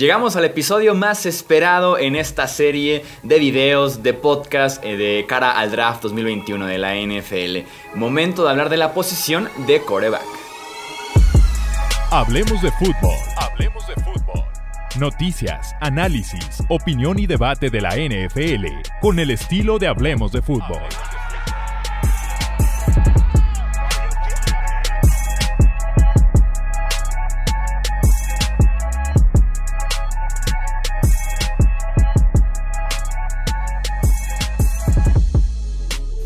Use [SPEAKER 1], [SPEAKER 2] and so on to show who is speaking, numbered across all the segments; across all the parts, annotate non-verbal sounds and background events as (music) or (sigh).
[SPEAKER 1] Llegamos al episodio más esperado en esta serie de videos, de podcast eh, de cara al draft 2021 de la NFL. Momento de hablar de la posición de coreback.
[SPEAKER 2] Hablemos de fútbol. Hablemos de fútbol. Noticias, análisis, opinión y debate de la NFL con el estilo de Hablemos de fútbol.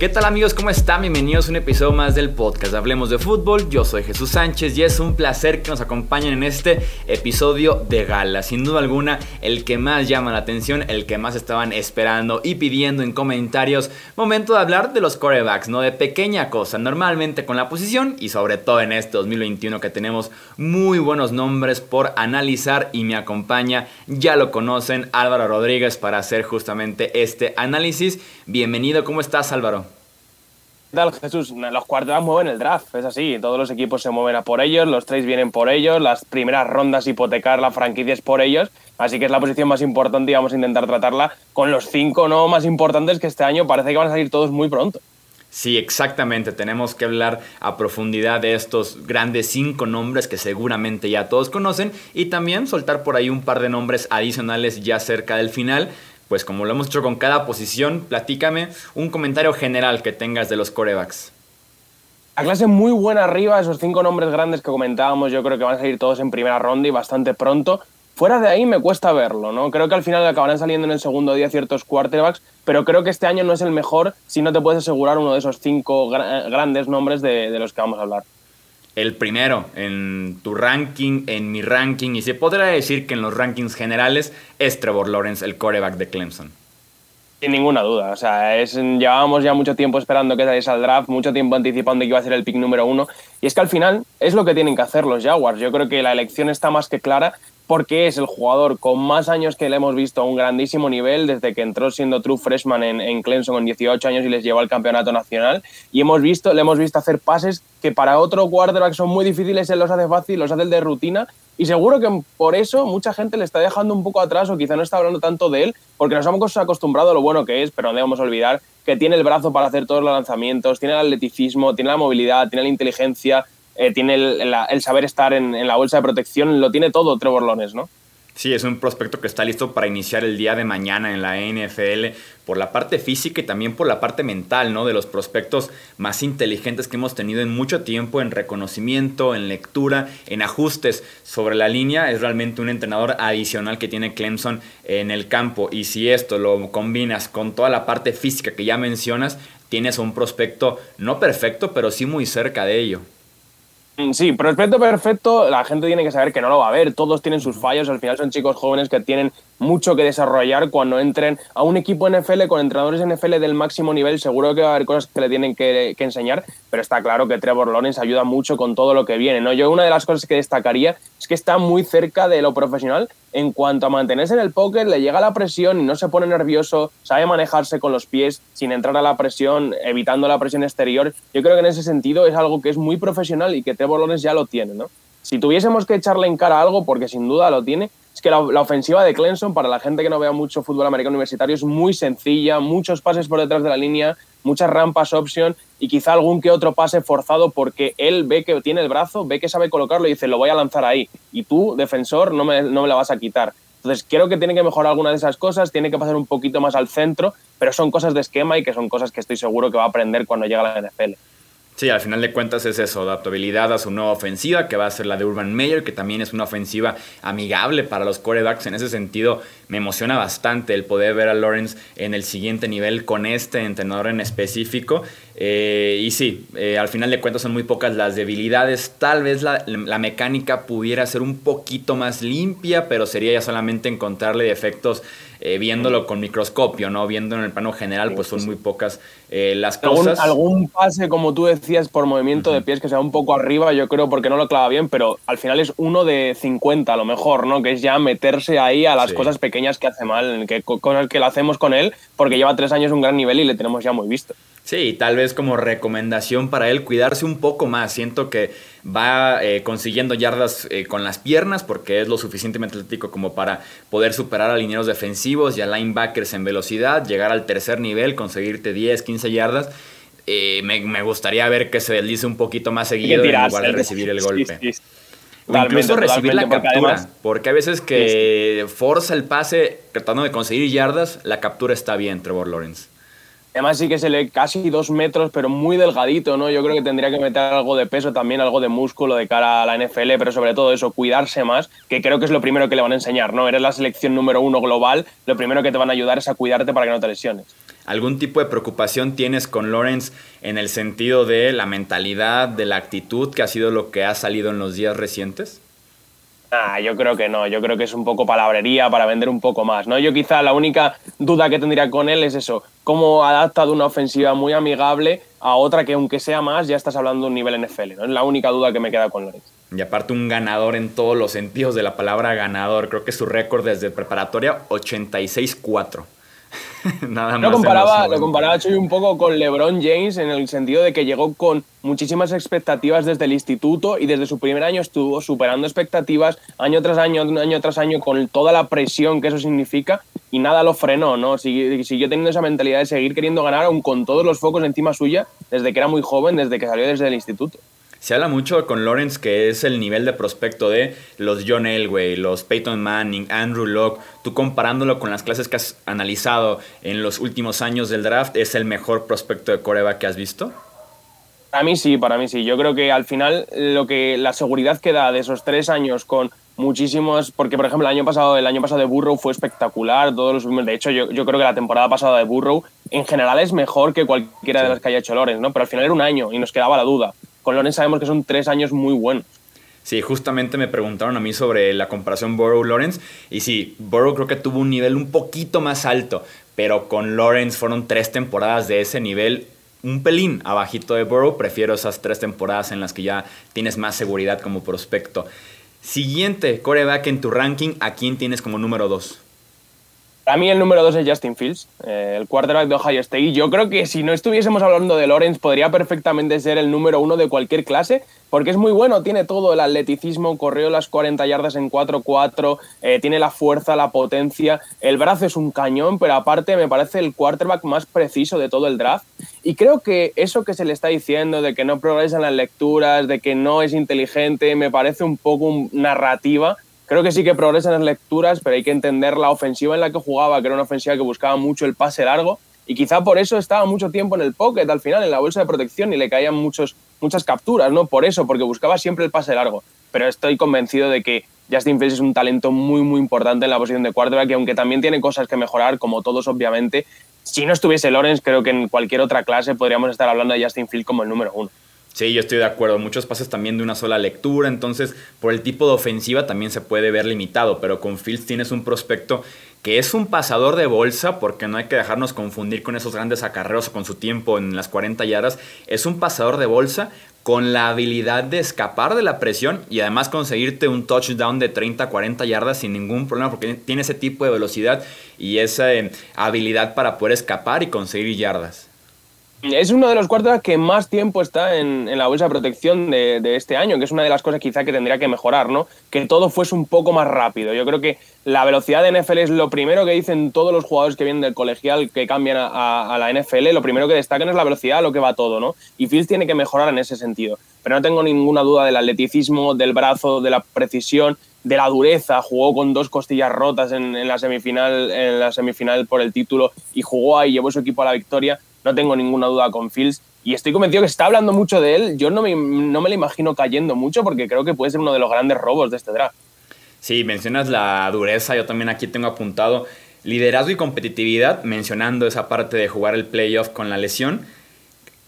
[SPEAKER 1] ¿Qué tal amigos? ¿Cómo están? Bienvenidos a un episodio más del podcast Hablemos de Fútbol. Yo soy Jesús Sánchez y es un placer que nos acompañen en este episodio de gala. Sin duda alguna, el que más llama la atención, el que más estaban esperando y pidiendo en comentarios. Momento de hablar de los corebacks, no de pequeña cosa, normalmente con la posición y sobre todo en este 2021 que tenemos muy buenos nombres por analizar y me acompaña, ya lo conocen, Álvaro Rodríguez para hacer justamente este análisis. Bienvenido, ¿cómo estás Álvaro?
[SPEAKER 3] Tal, Jesús? Los cuartos mueven el draft, es así. Todos los equipos se mueven a por ellos, los trades vienen por ellos, las primeras rondas hipotecar la franquicia es por ellos. Así que es la posición más importante y vamos a intentar tratarla con los cinco no más importantes que este año parece que van a salir todos muy pronto.
[SPEAKER 1] Sí, exactamente. Tenemos que hablar a profundidad de estos grandes cinco nombres que seguramente ya todos conocen y también soltar por ahí un par de nombres adicionales ya cerca del final pues como lo hemos hecho con cada posición, platícame un comentario general que tengas de los corebacks.
[SPEAKER 3] La clase muy buena arriba, esos cinco nombres grandes que comentábamos, yo creo que van a salir todos en primera ronda y bastante pronto. Fuera de ahí me cuesta verlo, ¿no? Creo que al final acabarán saliendo en el segundo día ciertos quarterbacks, pero creo que este año no es el mejor si no te puedes asegurar uno de esos cinco grandes nombres de los que vamos a hablar
[SPEAKER 1] el primero en tu ranking, en mi ranking, y se podrá decir que en los rankings generales es Trevor Lawrence, el coreback de Clemson.
[SPEAKER 3] Sin ninguna duda, o sea, es, llevábamos ya mucho tiempo esperando que saliese al draft, mucho tiempo anticipando que iba a ser el pick número uno, y es que al final es lo que tienen que hacer los Jaguars. Yo creo que la elección está más que clara porque es el jugador con más años que le hemos visto a un grandísimo nivel desde que entró siendo true freshman en, en, Clemson con 18 años y les llevó al campeonato nacional. Y hemos visto, le hemos visto hacer pases que para otro quarterback son muy difíciles, él los hace fácil, los hace el de rutina y seguro que por eso mucha gente le está dejando un poco atrás o quizá no está hablando tanto de él porque nos hemos acostumbrado a lo bueno que es, pero no debemos olvidar que tiene el brazo para hacer todos los lanzamientos, tiene el atleticismo, tiene la movilidad, tiene la inteligencia, eh, tiene el, saber estar en, la bolsa de protección, lo tiene todo Trevor Lawrence, ¿no?
[SPEAKER 1] Sí, es un prospecto que está listo para iniciar el día de mañana en la NFL por la parte física y también por la parte mental, ¿no? De los prospectos más inteligentes que hemos tenido en mucho tiempo en reconocimiento, en lectura, en ajustes sobre la línea. Es realmente un entrenador adicional que tiene Clemson en el campo. Y si esto lo combinas con toda la parte física que ya mencionas, tienes un prospecto no perfecto, pero sí muy cerca de ello.
[SPEAKER 3] Mm, sí, prospecto perfecto, la gente tiene que saber que no lo va a ver, todos tienen sus fallos, al final son chicos jóvenes que tienen mucho que desarrollar. Cuando entren a un equipo NFL con entrenadores NFL del máximo nivel, seguro que va a haber cosas que le tienen que, enseñar, pero está claro que Trevor Lawrence ayuda mucho con todo lo que viene, ¿no? Yo una de las cosas que destacaría es que está muy cerca de lo profesional. En cuanto a mantenerse en el pocket, le llega la presión y no se pone nervioso, sabe manejarse con los pies sin entrar a la presión, evitando la presión exterior. Yo creo que en ese sentido es algo que es muy profesional y que Trevor Lawrence ya lo tiene, ¿no? Si tuviésemos que echarle en cara algo, porque sin duda lo tiene, es que la, ofensiva de Clemson, para la gente que no vea mucho fútbol americano universitario, es muy sencilla, muchos pases por detrás de la línea, muchas rampas option y quizá algún que otro pase forzado porque él ve que tiene el brazo, ve que sabe colocarlo y dice, lo voy a lanzar ahí. Y tú, defensor, no me, no me la vas a quitar. Entonces, creo que tiene que mejorar alguna de esas cosas, tiene que pasar un poquito más al centro, pero son cosas de esquema y que son cosas que estoy seguro que va a aprender cuando llegue a la NFL.
[SPEAKER 1] Sí, al final de cuentas es eso, adaptabilidad a su nueva ofensiva, que va a ser la de Urban Meyer, que también es una ofensiva amigable para los corebacks. En ese sentido, me emociona bastante el poder ver a Lawrence en el siguiente nivel con este entrenador en específico. Eh, y sí, eh, al final de cuentas son muy pocas las debilidades. Tal vez la, la, mecánica pudiera ser un poquito más limpia, pero sería ya solamente encontrarle defectos eh, viéndolo con microscopio, ¿no? Viendo en el plano general, pues son muy pocas eh, las cosas.
[SPEAKER 3] Algún, pase, como tú decías, por movimiento de pies que sea un poco arriba, yo creo, porque no lo clava bien, pero al final es uno de 50 a lo mejor, ¿no? Que es ya meterse ahí a las cosas pequeñas que hace mal, que, cosas que lo hacemos con él, porque lleva tres años un gran nivel y le tenemos ya muy visto.
[SPEAKER 1] Sí, tal vez como recomendación para él cuidarse un poco más. Siento que va eh, consiguiendo yardas eh, con las piernas porque es lo suficientemente atlético como para poder superar a linieros defensivos y a linebackers en velocidad, llegar al tercer nivel, conseguirte 10, 15 yardas. Eh, me, gustaría ver que se deslice un poquito más seguido en lugar de recibir el golpe. O incluso recibir la captura, porque, a veces que forza el pase tratando de conseguir yardas, la captura está bien, Trevor Lawrence.
[SPEAKER 3] Además sí que se le casi dos metros, pero muy delgadito, ¿no? Yo creo que tendría que meter algo de peso también, algo de músculo de cara a la NFL, pero sobre todo eso, cuidarse más, que creo que es lo primero que le van a enseñar, ¿no? Eres la selección número uno global, lo primero que te van a ayudar es a cuidarte para que no te lesiones.
[SPEAKER 1] ¿Algún tipo de preocupación tienes con Lawrence en el sentido de la mentalidad, de la actitud, que ha sido lo que ha salido en los días recientes?
[SPEAKER 3] Ah, yo creo que no, yo creo que es un poco palabrería para vender un poco más, ¿no? Yo quizá la única duda que tendría con él es eso, cómo adapta de una ofensiva muy amigable a otra que aunque sea más, ya estás hablando de un nivel NFL, ¿no? Es la única duda que me queda con Lorenz.
[SPEAKER 1] Y aparte un ganador en todos los sentidos de la palabra ganador, creo que su récord desde preparatoria 86-4. (laughs)
[SPEAKER 3] Nada más. Lo comparaba, lo comparaba un poco con LeBron James en el sentido de que llegó con muchísimas expectativas desde el instituto y desde su primer año estuvo superando expectativas año tras año, año tras año, con toda la presión que eso significa y nada lo frenó, ¿no? Siguió, teniendo esa mentalidad de seguir queriendo ganar, aún con todos los focos encima suya, desde que era muy joven, desde que salió desde el instituto.
[SPEAKER 1] Se habla mucho con Lawrence que es el nivel de prospecto de los John Elway, los Peyton Manning, Andrew Locke. Tú comparándolo con las clases que has analizado en los últimos años del draft, ¿es el mejor prospecto de Coreba que has visto?
[SPEAKER 3] Para mí sí, para mí sí. Yo creo que al final lo que la seguridad que da de esos tres años con muchísimos, porque por ejemplo el año pasado, el año pasado de Burrow fue espectacular, todos los, de hecho yo, yo creo que la temporada pasada de Burrow en general es mejor que cualquiera de las que haya hecho Lorenz, ¿no? Pero al final era un año y nos quedaba la duda con Lorenz sabemos que son tres años muy buenos.
[SPEAKER 1] Sí, justamente me preguntaron a mí sobre la comparación Burrow-Lawrence. Y sí, Burrow creo que tuvo un nivel un poquito más alto, pero con Lawrence fueron tres temporadas de ese nivel un pelín abajito de Burrow. Prefiero esas tres temporadas en las que ya tienes más seguridad como prospecto. Siguiente coreback en tu ranking, ¿a quién tienes como número dos?
[SPEAKER 3] Para mí el número dos es Justin Fields, eh, el quarterback de Ohio State. Yo creo que si no estuviésemos hablando de Lawrence, podría perfectamente ser el número uno de cualquier clase, porque es muy bueno, tiene todo, el atleticismo, corrió las 40 yardas en 4-4, eh, tiene la fuerza, la potencia, el brazo es un cañón, pero aparte me parece el quarterback más preciso de todo el draft. Y creo que eso que se le está diciendo de que no progresa en las lecturas, de que no es inteligente, me parece un poco narrativa Creo que sí que progresa en las lecturas, pero hay que entender la ofensiva en la que jugaba, que era una ofensiva que buscaba mucho el pase largo y quizá por eso estaba mucho tiempo en el pocket al final, en la bolsa de protección y le caían muchos, muchas capturas, ¿no? Por eso, porque buscaba siempre el pase largo. Pero estoy convencido de que Justin Fields es un talento muy, muy importante en la posición de quarterback y aunque también tiene cosas que mejorar, como todos obviamente, si no estuviese Lawrence, creo que en cualquier otra clase podríamos estar hablando de Justin Fields como el número uno.
[SPEAKER 1] Sí, yo estoy de acuerdo. Muchos pases también de una sola lectura, entonces por el tipo de ofensiva también se puede ver limitado, pero con Fields tienes un prospecto que es un pasador de bolsa, porque no hay que dejarnos confundir con esos grandes acarreos o con su tiempo en las 40 yardas. Es un pasador de bolsa con la habilidad de escapar de la presión y además conseguirte un touchdown de 30, 40 yardas sin ningún problema, porque tiene ese tipo de velocidad y esa eh, habilidad para poder escapar y conseguir yardas.
[SPEAKER 3] Es uno de los cuartos que más tiempo está en, la bolsa de protección de, este año, que es una de las cosas quizá que tendría que mejorar, ¿no? Que todo fuese un poco más rápido. Yo creo que la velocidad de NFL es lo primero que dicen todos los jugadores que vienen del colegial que cambian a, la NFL. Lo primero que destacan es la velocidad, lo que va todo, ¿no? Y Fields tiene que mejorar en ese sentido. Pero no tengo ninguna duda del atleticismo, del brazo, de la precisión, de la dureza. Jugó con dos costillas rotas en, en la semifinal, en la semifinal por el título y jugó ahí, llevó su equipo a la victoria no tengo ninguna duda con Fields. Y estoy convencido que se está hablando mucho de él. Yo no me, no me lo imagino cayendo mucho porque creo que puede ser uno de los grandes robos de este draft.
[SPEAKER 1] Sí, mencionas la dureza. Yo también aquí tengo apuntado liderazgo y competitividad, mencionando esa parte de jugar el playoff con la lesión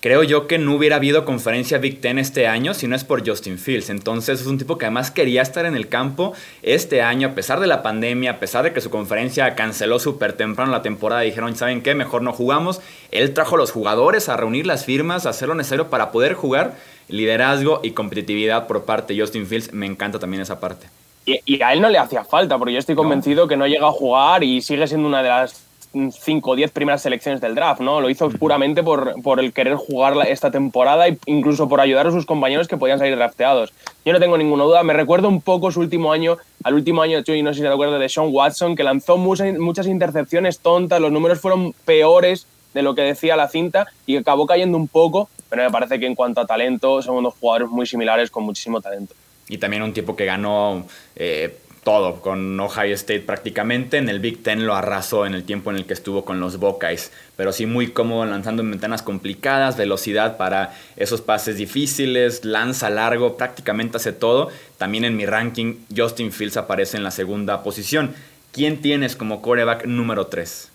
[SPEAKER 1] creo yo que no hubiera habido conferencia Big Ten este año si no es por Justin Fields. Entonces es un tipo que además quería estar en el campo este año, a pesar de la pandemia, a pesar de que su conferencia canceló súper temprano la temporada. Dijeron, ¿saben qué? Mejor no jugamos. Él trajo a los jugadores a reunir las firmas, a hacer lo necesario para poder jugar. Liderazgo y competitividad por parte de Justin Fields. Me encanta también esa parte.
[SPEAKER 3] Y, a él no le hacía falta, porque yo estoy convencido que no llega a jugar y sigue siendo una de las 5 o 10 primeras selecciones del draft, ¿no? Lo hizo puramente por, por el querer jugar esta temporada e incluso por ayudar a sus compañeros que podían salir drafteados. Yo no tengo ninguna duda, me recuerdo un poco su último año, al último año, y no sé si te acuerdas, de Sean Watson, que lanzó muchas, muchas intercepciones tontas, los números fueron peores de lo que decía la cinta y acabó cayendo un poco, pero me parece que en cuanto a talento son unos jugadores muy similares con muchísimo talento.
[SPEAKER 1] Y también un tipo que ganó eh, todo con Ohio State prácticamente. En el Big Ten lo arrasó en el tiempo en el que estuvo con los Buckeyes. Pero sí muy cómodo lanzando en ventanas complicadas, velocidad para esos pases difíciles, lanza largo, prácticamente hace todo. También en mi ranking Justin Fields aparece en la segunda posición. ¿Quién tienes como coreback número 3?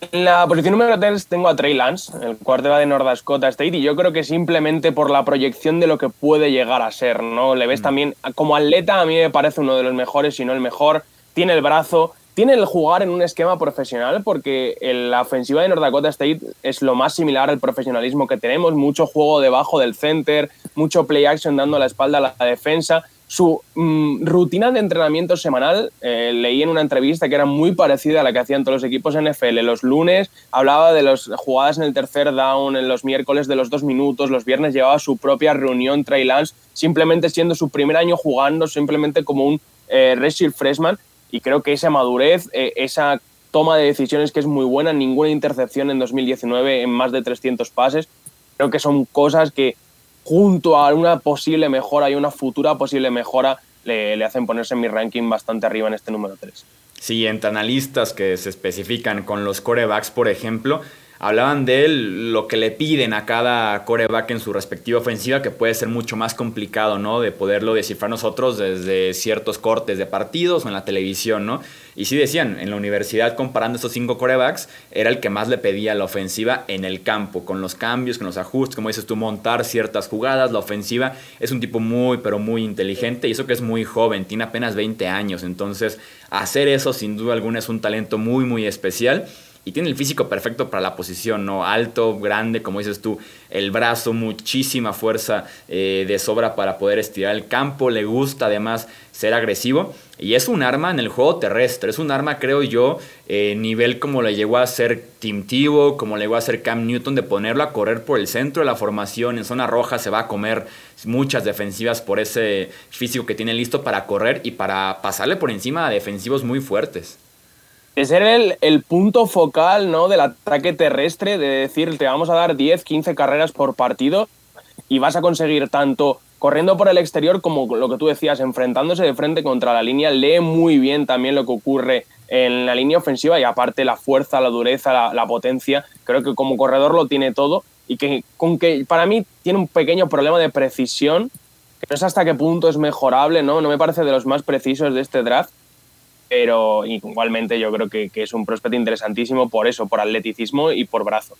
[SPEAKER 3] En la posición número 3 tengo a Trey Lance, el cuartero de North Dakota State, y yo creo que simplemente por la proyección de lo que puede llegar a ser, ¿no? Le ves mm. también, como atleta, a mí me parece uno de los mejores, si no el mejor. Tiene el brazo, tiene el jugar en un esquema profesional, porque la ofensiva de North Dakota State es lo más similar al profesionalismo que tenemos. Mucho juego debajo del center, mucho play action dando la espalda a la defensa su mm, rutina de entrenamiento semanal, eh, leí en una entrevista que era muy parecida a la que hacían todos los equipos NFL. Los lunes hablaba de las jugadas en el tercer down, en los miércoles de los dos minutos, los viernes llevaba su propia reunión Trey Lance, simplemente siendo su primer año jugando, simplemente como un eh, freshman. Y creo que esa madurez, eh, esa toma de decisiones que es muy buena, ninguna intercepción en 2019 en más de 300 pases, creo que son cosas que junto a una posible mejora y una futura posible mejora, le, hacen ponerse en mi ranking bastante arriba en este número 3.
[SPEAKER 1] Sí, entre analistas que se especifican con los corebacks, por ejemplo, hablaban de él, lo que le piden a cada coreback en su respectiva ofensiva, que puede ser mucho más complicado, ¿no? De poderlo descifrar nosotros desde ciertos cortes de partidos o en la televisión, ¿no? Y sí decían, en la universidad comparando estos cinco corebacks, era el que más le pedía la ofensiva en el campo, con los cambios, con los ajustes, como dices tú, montar ciertas jugadas. La ofensiva es un tipo muy, pero muy inteligente y eso que es muy joven, tiene apenas 20 años. Entonces, hacer eso sin duda alguna es un talento muy, muy especial y tiene el físico perfecto para la posición, ¿no? Alto, grande, como dices tú, el brazo, muchísima fuerza eh, de sobra para poder estirar el campo, le gusta además ser agresivo y es un arma en el juego terrestre, es un arma creo yo, eh, nivel como le llegó a ser Tim Tebow, como le llegó a ser Cam Newton, de ponerlo a correr por el centro de la formación, en zona roja se va a comer muchas defensivas por ese físico que tiene listo para correr y para pasarle por encima a defensivos muy fuertes
[SPEAKER 3] de ser el, el, punto focal ¿no? del ataque terrestre, de decir, te vamos a dar 10, 15 carreras por partido y vas a conseguir tanto corriendo por el exterior como lo que tú decías, enfrentándose de frente contra la línea, lee muy bien también lo que ocurre en la línea ofensiva y aparte la fuerza, la dureza, la, la potencia, creo que como corredor lo tiene todo y que con que para mí tiene un pequeño problema de precisión, que no sé hasta qué punto es mejorable, ¿no? No me parece de los más precisos de este draft, pero igualmente yo creo que, es un prospecto interesantísimo por eso, por atleticismo y por brazo.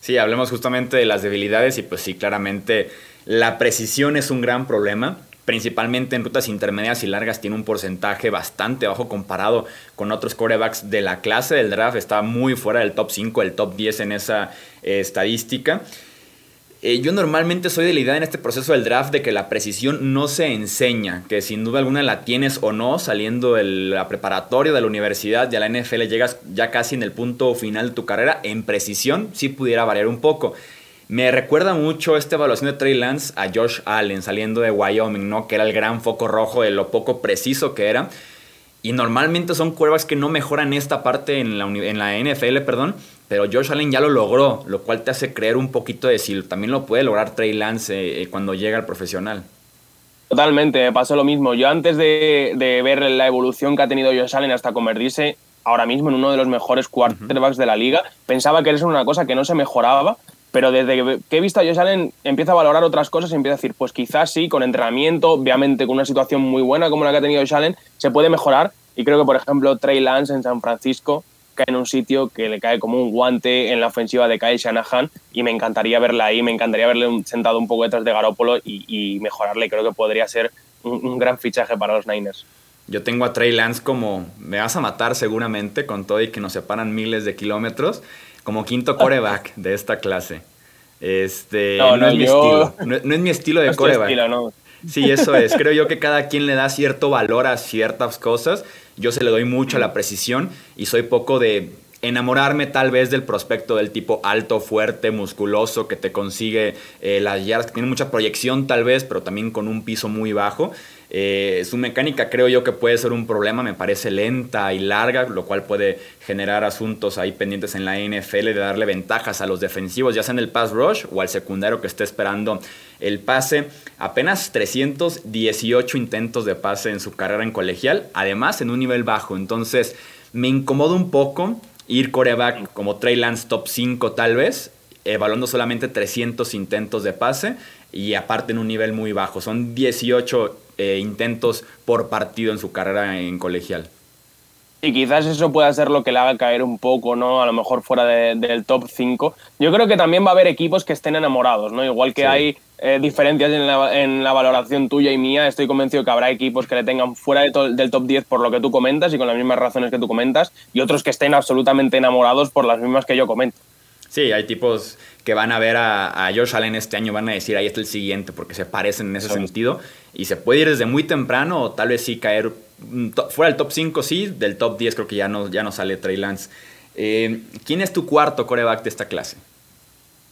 [SPEAKER 1] Sí, hablemos justamente de las debilidades y pues sí, claramente la precisión es un gran problema. Principalmente en rutas intermedias y largas tiene un porcentaje bastante bajo comparado con otros corebacks de la clase del draft. Está muy fuera del top 5, el top 10 en esa eh, estadística. Eh, yo normalmente soy de la idea en este proceso del draft de que la precisión no se enseña, que sin duda alguna la tienes o no saliendo de la preparatoria de la universidad y a la NFL llegas ya casi en el punto final de tu carrera. En precisión sí pudiera variar un poco. Me recuerda mucho esta evaluación de Trey Lance a Josh Allen saliendo de Wyoming, ¿no? Que era el gran foco rojo de lo poco preciso que era. Y normalmente son cuervas que no mejoran esta parte en la, en la NFL, perdón pero Josh Allen ya lo logró, lo cual te hace creer un poquito de si también lo puede lograr Trey Lance eh, eh, cuando llega al profesional.
[SPEAKER 3] Totalmente, me pasó lo mismo. Yo antes de, ver la evolución que ha tenido Josh Allen hasta convertirse ahora mismo en uno de los mejores quarterbacks de la liga, pensaba que era una cosa que no se mejoraba, pero desde que he visto a Josh Allen empieza a valorar otras cosas y empieza a decir, pues quizás sí, con entrenamiento, obviamente con una situación muy buena como la que ha tenido Josh Allen, se puede mejorar. Y creo que, por ejemplo, Trey Lance en San Francisco cae en un sitio que le cae como un guante en la ofensiva de Kyle Shanahan y me encantaría verla ahí, me encantaría verle sentado un poco detrás de Garópolo y, mejorarle. Creo que podría ser un, gran fichaje para los Niners.
[SPEAKER 1] Yo tengo a Trey Lance como me vas a matar seguramente con todo y que nos separan miles de kilómetros, como quinto (laughs) coreback de esta clase. Este, no, es mi estilo. No, es mi estilo de (laughs) coreback. Sí, eso es. Creo yo que cada quien le da cierto valor a ciertas cosas yo se le doy mucho a la precisión y soy poco de enamorarme tal vez del prospecto del tipo alto, fuerte, musculoso, que te consigue eh, las yardas, que tiene mucha proyección tal vez, pero también con un piso muy bajo. Eh, su mecánica creo yo que puede ser un problema, me parece lenta y larga, lo cual puede generar asuntos ahí pendientes en la NFL de darle ventajas a los defensivos, ya sea en el pass rush o al secundario que esté esperando el pase. Apenas 318 intentos de pase en su carrera en colegial, además en un nivel bajo, entonces me incomoda un poco ir coreback como Trey Lance top 5 tal vez, evaluando solamente 300 intentos de pase y aparte en un nivel muy bajo. Son 18 eh, intentos por partido en su carrera en colegial.
[SPEAKER 3] Y quizás eso pueda ser lo que le haga caer un poco, ¿no? A lo mejor fuera del top 5. Yo creo que también va a haber equipos que estén enamorados, ¿no? Igual que hay eh, diferencias en la, en la, valoración tuya y mía, estoy convencido que habrá equipos que le tengan fuera del top 10 por lo que tú comentas y con las mismas razones que tú comentas, y otros que estén absolutamente enamorados por las mismas que yo comento.
[SPEAKER 1] Sí, hay tipos que van a ver a, a Josh Allen este año, van a decir, ahí está el siguiente, porque se parecen en ese sentido. Y se puede ir desde muy temprano o tal vez sí caer fuera del top 5, sí, del top 10 creo que ya no, ya no sale Trey Lance. Eh, ¿Quién es tu cuarto coreback de esta clase?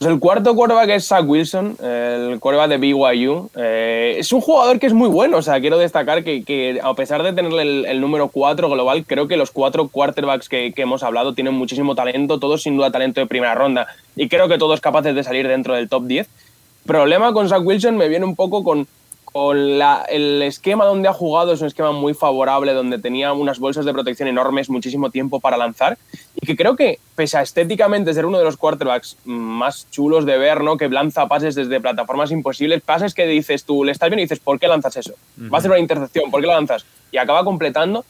[SPEAKER 3] El cuarto quarterback es Zach Wilson, el quarterback de BYU. Eh, es un jugador que es muy bueno, o sea, quiero destacar que, a pesar de tener el, número 4 global, creo que los cuatro quarterbacks que, que, hemos hablado tienen muchísimo talento, todos sin duda talento de primera ronda, y creo que todos capaces de salir dentro del top 10. Problema con Zach Wilson me viene un poco con el esquema donde ha jugado es un esquema muy favorable, donde tenía unas bolsas de protección enormes, muchísimo tiempo para lanzar, y que creo que, pese a estéticamente ser uno de los quarterbacks más chulos de ver, ¿no? que lanza pases desde plataformas imposibles, pases que dices tú, le estás bien y dices, ¿por qué lanzas eso? Va a hacer una intercepción, ¿por qué la lanzas? Y acaba completando.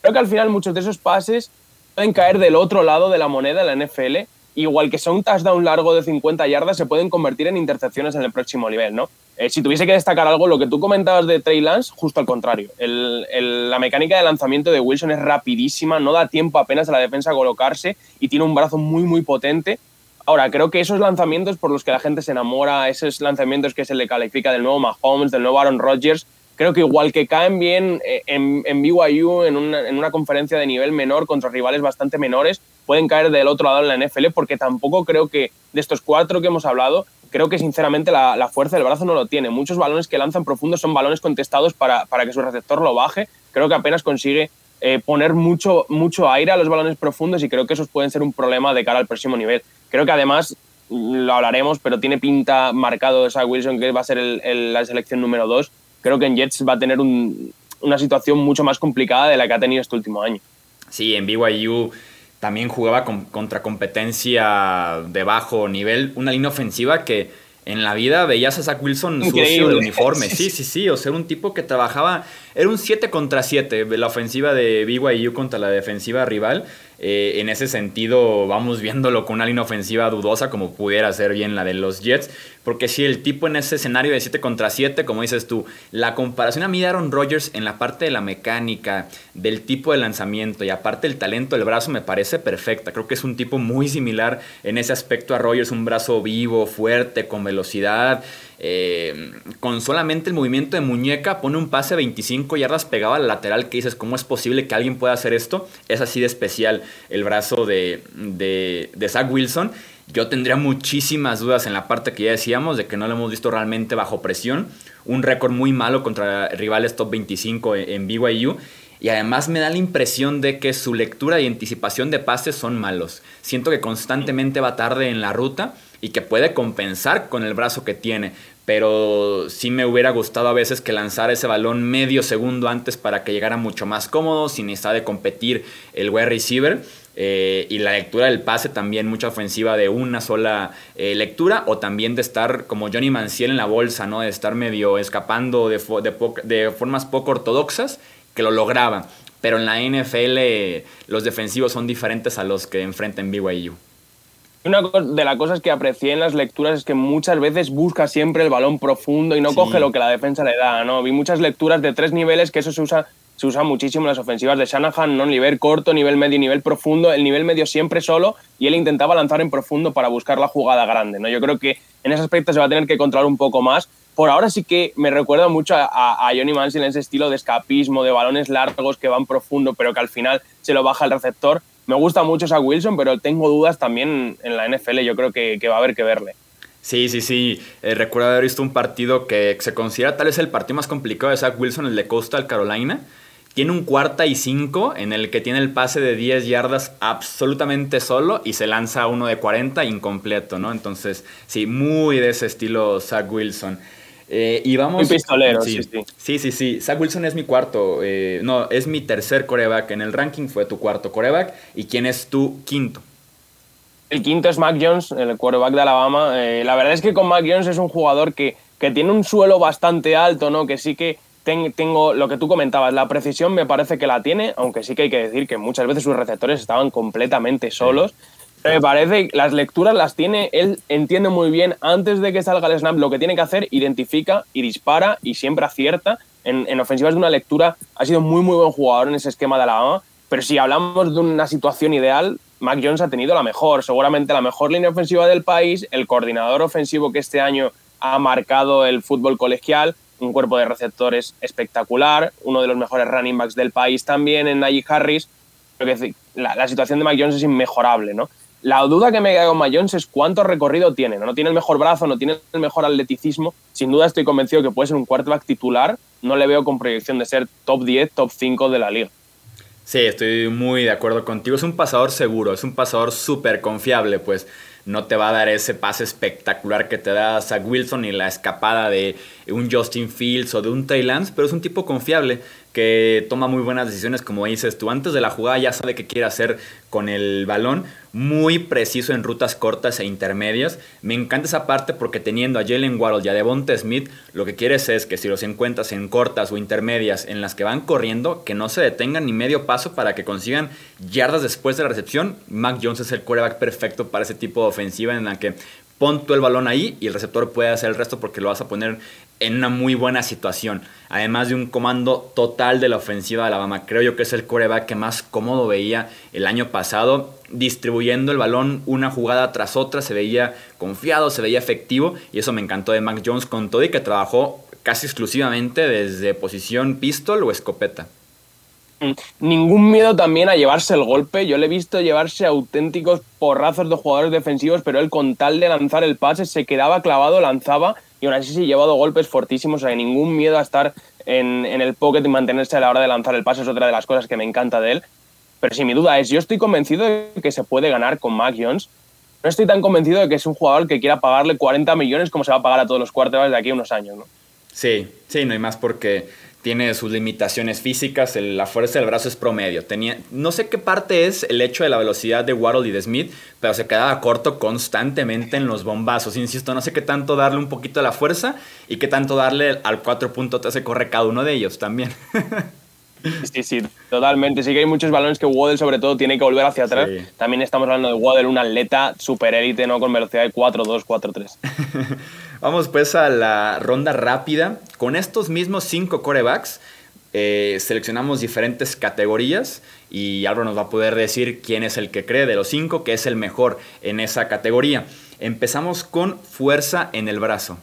[SPEAKER 3] Creo que al final muchos de esos pases pueden caer del otro lado de la moneda, la NFL, igual que son un touchdown largo de 50 yardas, se pueden convertir en intercepciones en el próximo nivel, ¿no? Eh, si tuviese que destacar algo, lo que tú comentabas de Trey Lance, justo al contrario. la mecánica de lanzamiento de Wilson es rapidísima, no da tiempo apenas a la defensa a colocarse y tiene un brazo muy, muy potente. Ahora, creo que esos lanzamientos por los que la gente se enamora, esos lanzamientos que se le califica del nuevo Mahomes, del nuevo Aaron Rodgers, creo que igual que caen bien eh, en, en BYU, en una, en una conferencia de nivel menor contra rivales bastante menores, pueden caer del otro lado en la NFL, porque tampoco creo que de estos cuatro que hemos hablado, creo que sinceramente la, fuerza del brazo no lo tiene. Muchos balones que lanzan profundos son balones contestados para, para que su receptor lo baje. Creo que apenas consigue eh, poner mucho, mucho aire a los balones profundos y creo que esos pueden ser un problema de cara al próximo nivel. Creo que además, lo hablaremos, pero tiene pinta marcado esa Wilson que va a ser la selección número dos. Creo que en Jets va a tener una situación mucho más complicada de la que ha tenido este último año.
[SPEAKER 1] Sí, en BYU también jugaba contra competencia de bajo nivel, una línea ofensiva que en la vida veías a Zach Wilson sucio de uniforme. (laughs) Sí, sí, sí. O sea, era un tipo que trabajaba. Era un 7 contra 7, la ofensiva de BYU contra la defensiva rival. Eh, en ese sentido, vamos viéndolo con una línea ofensiva dudosa, como pudiera ser bien la de los Jets. Porque si el tipo en ese escenario de 7 contra 7, como dices tú, la comparación a mí de Aaron Rodgers en la parte de la mecánica, del tipo de lanzamiento y aparte el talento del brazo me parece perfecta. Creo que es un tipo muy similar en ese aspecto a Rodgers, un brazo vivo, fuerte, con velocidad. Eh, con solamente el movimiento de muñeca pone un pase 25 yardas pegado al lateral que dices, ¿cómo es posible que alguien pueda hacer esto? Es así de especial el brazo de, de, de Zach Wilson. Yo tendría muchísimas dudas en la parte que ya decíamos de que no lo hemos visto realmente bajo presión. Un récord muy malo contra rivales top 25 en BYU. Y además me da la impresión de que su lectura y anticipación de pases son malos. Siento que constantemente va tarde en la ruta y que puede compensar con el brazo que tiene. Pero sí me hubiera gustado a veces que lanzara ese balón medio segundo antes para que llegara mucho más cómodo, sin necesidad de competir el wide receiver. Eh, y la lectura del pase también mucha ofensiva de una sola eh, lectura o también de estar como Johnny Manciel en la bolsa, ¿no? de estar medio escapando de, de formas poco ortodoxas que lo lograba. Pero en la NFL los defensivos son diferentes a los que enfrentan BYU.
[SPEAKER 3] Una de las cosas que aprecié en las lecturas es que muchas veces busca siempre el balón profundo y no coge lo que la defensa le da. ¿no? Vi muchas lecturas de tres niveles que eso se usa, se usa muchísimo las ofensivas de Shanahan, ¿no? nivel corto, nivel medio nivel profundo. El nivel medio siempre solo y él intentaba lanzar en profundo para buscar la jugada grande. ¿no? Yo creo que en ese aspecto se va a tener que controlar un poco más. Por ahora sí que me recuerda mucho a, Johnny Manziel en ese estilo de escapismo, de balones largos que van profundo, pero que al final se lo baja el receptor Me gusta mucho Zach Wilson, pero tengo dudas también en la NFL. Yo creo que, va a haber que verle.
[SPEAKER 1] Sí, sí, sí. Eh, recuerdo haber visto un partido que se considera tal vez el partido más complicado de Zach Wilson, el de Coastal Carolina. Tiene un cuarta y cinco en el que tiene el pase de 10 yardas absolutamente solo y se lanza uno de 40 incompleto, ¿no? Entonces, sí, muy de ese estilo Zach Wilson.
[SPEAKER 3] Eh, y vamos. Muy pistolero, sí, sí.
[SPEAKER 1] Sí, sí, sí. Zach Wilson es mi cuarto. Eh, no, es mi tercer coreback. En el ranking fue tu cuarto coreback. ¿Y quién es tu quinto?
[SPEAKER 3] El quinto es Mac Jones, el quarterback de Alabama. Eh, la verdad es que con Mac Jones es un jugador que, que tiene un suelo bastante alto, ¿no? Que sí que tengo lo que tú comentabas, la precisión me parece que la tiene, aunque sí que hay que decir que muchas veces sus receptores estaban completamente solos. Me parece que las lecturas las tiene, él entiende muy bien antes de que salga el snap lo que tiene que hacer, identifica y dispara y siempre acierta. En, en ofensivas de una lectura ha sido muy muy buen jugador en ese esquema de Alabama, pero si hablamos de una situación ideal, Mac Jones ha tenido la mejor, seguramente la mejor línea ofensiva del país, el coordinador ofensivo que este año ha marcado el fútbol colegial, un cuerpo de receptores espectacular, uno de los mejores running backs del país también en Najee Harris. Creo que la, situación de Mac Jones es inmejorable, ¿no? La duda que me queda con Mac Jones es cuánto recorrido tiene. ¿no? no tiene el mejor brazo, no tiene el mejor atleticismo. Sin duda estoy convencido que puede ser un quarterback titular. No le veo con proyección de ser top 10, top 5 de la liga.
[SPEAKER 1] Sí, estoy muy de acuerdo contigo. Es un pasador seguro, es un pasador súper confiable, pues no te va a dar ese pase espectacular que te da Zach Wilson y la escapada de un Justin Fields o de un Trey Lance, pero es un tipo confiable que toma muy buenas decisiones, como dices tú. Antes de la jugada ya sabe qué quiere hacer con el balón, muy preciso en rutas cortas e intermedias. Me encanta esa parte porque teniendo a Jalen Waddle y a Devonta Smith, lo que quieres es que si los encuentras en cortas o intermedias en las que van corriendo, que no se detengan ni medio paso para que consigan yardas después de la recepción. Mac Jones es el quarterback perfecto para ese tipo de ofensiva en la que pon tú el balón ahí y el receptor puede hacer el resto porque lo vas a poner en una muy buena situación. Además de un comando total de la ofensiva de Alabama. Creo yo que es el coreback que más cómodo veía el año pasado. Distribuyendo el balón una jugada tras otra. Se veía confiado, se veía efectivo. Y eso me encantó de Mac Jones con todo y que trabajó casi exclusivamente desde posición pistol o escopeta.
[SPEAKER 3] Ningún miedo también a llevarse el golpe. Yo le he visto llevarse auténticos porrazos de jugadores defensivos, pero él con tal de lanzar el pase se quedaba clavado, lanzaba y aún así se ha llevado golpes fortísimos, o sea, ningún miedo a estar en, el pocket y mantenerse a la hora de lanzar el pase es otra de las cosas que me encanta de él. Pero si mi duda es, yo estoy convencido de que se puede ganar con Mac Jones. No estoy tan convencido de que es un jugador que quiera pagarle 40 millones como se va a pagar a todos los quarterbacks de aquí a unos años, ¿no?
[SPEAKER 1] Sí, sí, no hay más porque tiene sus limitaciones físicas, la fuerza del brazo es promedio. Tenía, no sé qué parte es el hecho de la velocidad de Waddle y de Smith, pero se quedaba corto constantemente en los bombazos. Insisto, no sé qué tanto darle un poquito de la fuerza y qué tanto darle al 4.3 corre cada uno de ellos también. (laughs)
[SPEAKER 3] Sí, sí, totalmente. Sí que hay muchos balones que Waddle sobre todo tiene que volver hacia atrás. También estamos hablando de Waddle, un atleta super élite, ¿no? Con velocidad de 4-2, 4-3. (laughs)
[SPEAKER 1] Vamos pues a la ronda rápida. Con estos mismos cinco corebacks eh, seleccionamos diferentes categorías y Álvaro nos va a poder decir quién es el que cree de los cinco que es el mejor en esa categoría. Empezamos con fuerza en el brazo.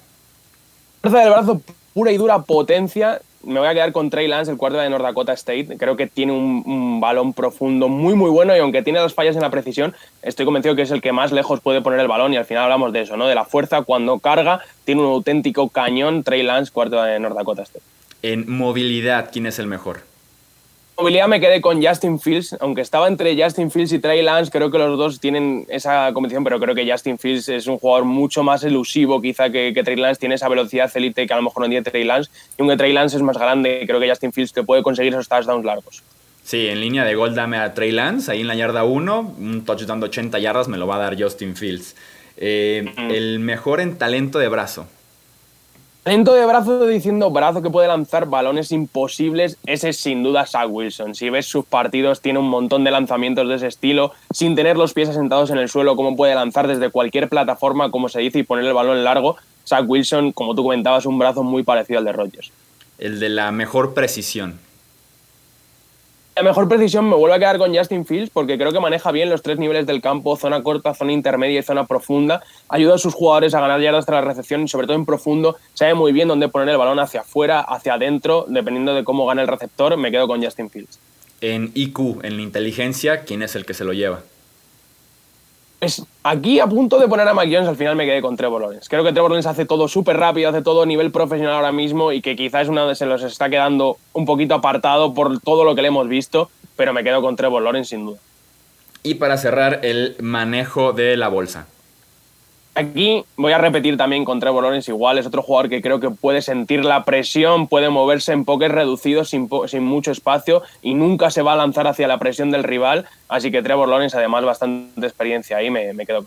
[SPEAKER 3] Fuerza del brazo pura y dura potencia me voy a quedar con Trey Lance, el cuarto de North Dakota State. Creo que tiene un, balón profundo muy, muy bueno y aunque tiene las fallas en la precisión, estoy convencido que es el que más lejos puede poner el balón y al final hablamos de eso, ¿no? De la fuerza cuando carga, tiene un auténtico cañón Trey Lance, cuarto de North Dakota State.
[SPEAKER 1] En movilidad, ¿quién es el mejor?
[SPEAKER 3] Movilidad me quedé con Justin Fields, aunque estaba entre Justin Fields y Trey Lance, creo que los dos tienen esa competición, pero creo que Justin Fields es un jugador mucho más elusivo quizá que, que Trey Lance, tiene esa velocidad élite que a lo mejor no tiene Trey Lance, y aunque Trey Lance es más grande, creo que Justin Fields te puede conseguir esos touchdowns largos.
[SPEAKER 1] Sí, en línea de gol dame a Trey Lance, ahí en la yarda 1, un touchdown de 80 yardas me lo va a dar Justin Fields. Eh, el mejor en talento de brazo.
[SPEAKER 3] Talento de brazo diciendo brazo que puede lanzar balones imposibles, ese es sin duda Zach Wilson. Si ves sus partidos, tiene un montón de lanzamientos de ese estilo, sin tener los pies asentados en el suelo, como puede lanzar desde cualquier plataforma, como se dice, y poner el balón largo. Zach Wilson, como tú comentabas, un brazo muy parecido al de Rodgers.
[SPEAKER 1] El de la mejor precisión
[SPEAKER 3] la mejor precisión me vuelvo a quedar con Justin Fields porque creo que maneja bien los tres niveles del campo, zona corta, zona intermedia y zona profunda. Ayuda a sus jugadores a ganar yardas tras la recepción y sobre todo en profundo sabe muy bien dónde poner el balón hacia afuera, hacia adentro, dependiendo de cómo gana el receptor. Me quedo con Justin Fields.
[SPEAKER 1] En IQ, en la inteligencia, ¿quién es el que se lo lleva?
[SPEAKER 3] Pues aquí a punto de poner a Jones, al final me quedé con Trevor. Creo que Trevor Lawrence hace todo súper rápido, hace todo a nivel profesional ahora mismo y que quizás es una se los está quedando un poquito apartado por todo lo que le hemos visto, pero me quedo con Trevor Lawrence sin duda.
[SPEAKER 1] Y para cerrar, el manejo de la bolsa.
[SPEAKER 3] Aquí voy a repetir también con Trevor Lawrence igual, es otro jugador que creo que puede sentir la presión, puede moverse en poques reducidos sin, sin, mucho espacio y nunca se va a lanzar hacia la presión del rival, así que Trevor Lawrence además bastante experiencia ahí, me, me quedo.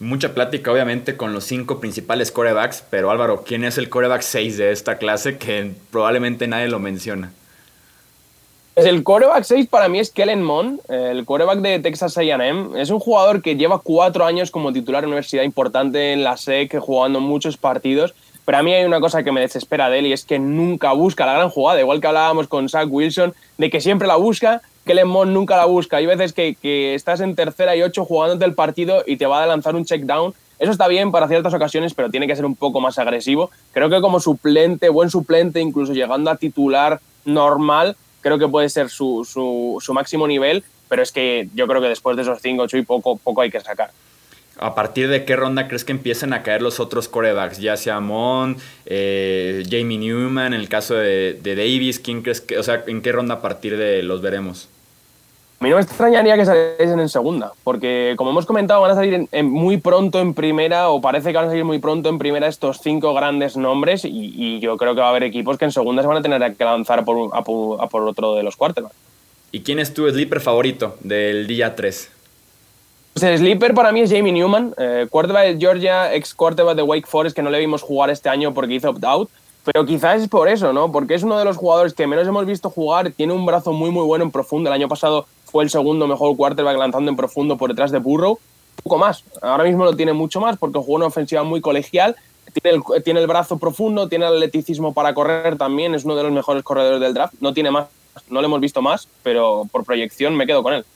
[SPEAKER 1] Mucha plática obviamente con los cinco principales corebacks, pero Álvaro, ¿quién es el coreback 6 de esta clase que probablemente nadie lo menciona?
[SPEAKER 3] Pues el coreback 6 para mí es Kellen Mond, el coreback de Texas A&M. Es un jugador que lleva cuatro años como titular en una universidad importante en la SEC, jugando muchos partidos. Pero a mí hay una cosa que me desespera de él y es que nunca busca la gran jugada. Igual que hablábamos con Zach Wilson, de que siempre la busca, Kellen Mond nunca la busca. Hay veces que, que estás en tercera y ocho jugándote el partido y te va a lanzar un check down. Eso está bien para ciertas ocasiones, pero tiene que ser un poco más agresivo. Creo que como suplente, buen suplente, incluso llegando a titular normal, creo que puede ser su, su, su, máximo nivel, pero es que yo creo que después de esos 5, 8 y poco, poco hay que sacar.
[SPEAKER 1] ¿A partir de qué ronda crees que empiezan a caer los otros corebacks? Ya sea Mon, eh, Jamie Newman, en el caso de, de, Davis, ¿quién crees que, o sea, en qué ronda a partir de los veremos?
[SPEAKER 3] A mí no me extrañaría que saliesen en segunda, porque como hemos comentado, van a salir en, en muy pronto en primera, o parece que van a salir muy pronto en primera estos cinco grandes nombres, y, y yo creo que va a haber equipos que en segunda se van a tener que lanzar por, a, por, a por otro de los quarterbacks.
[SPEAKER 1] ¿Y quién es tu sleeper favorito del día 3?
[SPEAKER 3] Pues el sleeper para mí es Jamie Newman, eh, quarterback de Georgia, ex quarterback de Wake Forest, que no le vimos jugar este año porque hizo opt-out. Pero quizás es por eso, ¿no? Porque es uno de los jugadores que menos hemos visto jugar, tiene un brazo muy, muy bueno en profundo. El año pasado fue el segundo mejor quarterback lanzando en profundo por detrás de Burrow. Poco más. Ahora mismo lo tiene mucho más porque jugó una ofensiva muy colegial. Tiene el, tiene el brazo profundo, tiene el atleticismo para correr también. Es uno de los mejores corredores del draft. No tiene más, no lo hemos visto más, pero por proyección me quedo con él.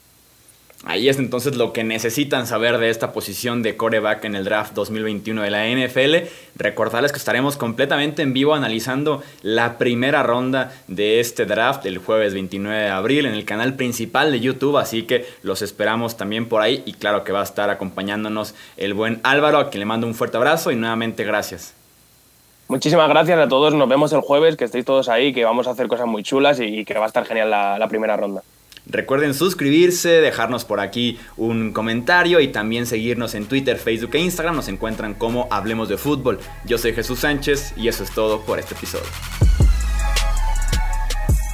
[SPEAKER 1] Ahí es entonces lo que necesitan saber de esta posición de coreback en el draft 2021 de la NFL. Recordarles que estaremos completamente en vivo analizando la primera ronda de este draft el jueves 29 de abril en el canal principal de YouTube, así que los esperamos también por ahí y claro que va a estar acompañándonos el buen Álvaro, a quien le mando un fuerte abrazo y nuevamente gracias.
[SPEAKER 3] Muchísimas gracias a todos, nos vemos el jueves, que estéis todos ahí, que vamos a hacer cosas muy chulas y que va a estar genial la, la primera ronda.
[SPEAKER 1] Recuerden suscribirse, dejarnos por aquí un comentario y también seguirnos en Twitter, Facebook e Instagram. Nos encuentran como Hablemos de Fútbol. Yo soy Jesús Sánchez y eso es todo por este episodio.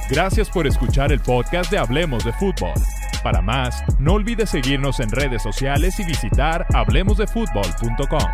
[SPEAKER 2] Gracias por escuchar el podcast de Hablemos de Fútbol. Para más, no olvides seguirnos en redes sociales y visitar hablemosdefutbol.com.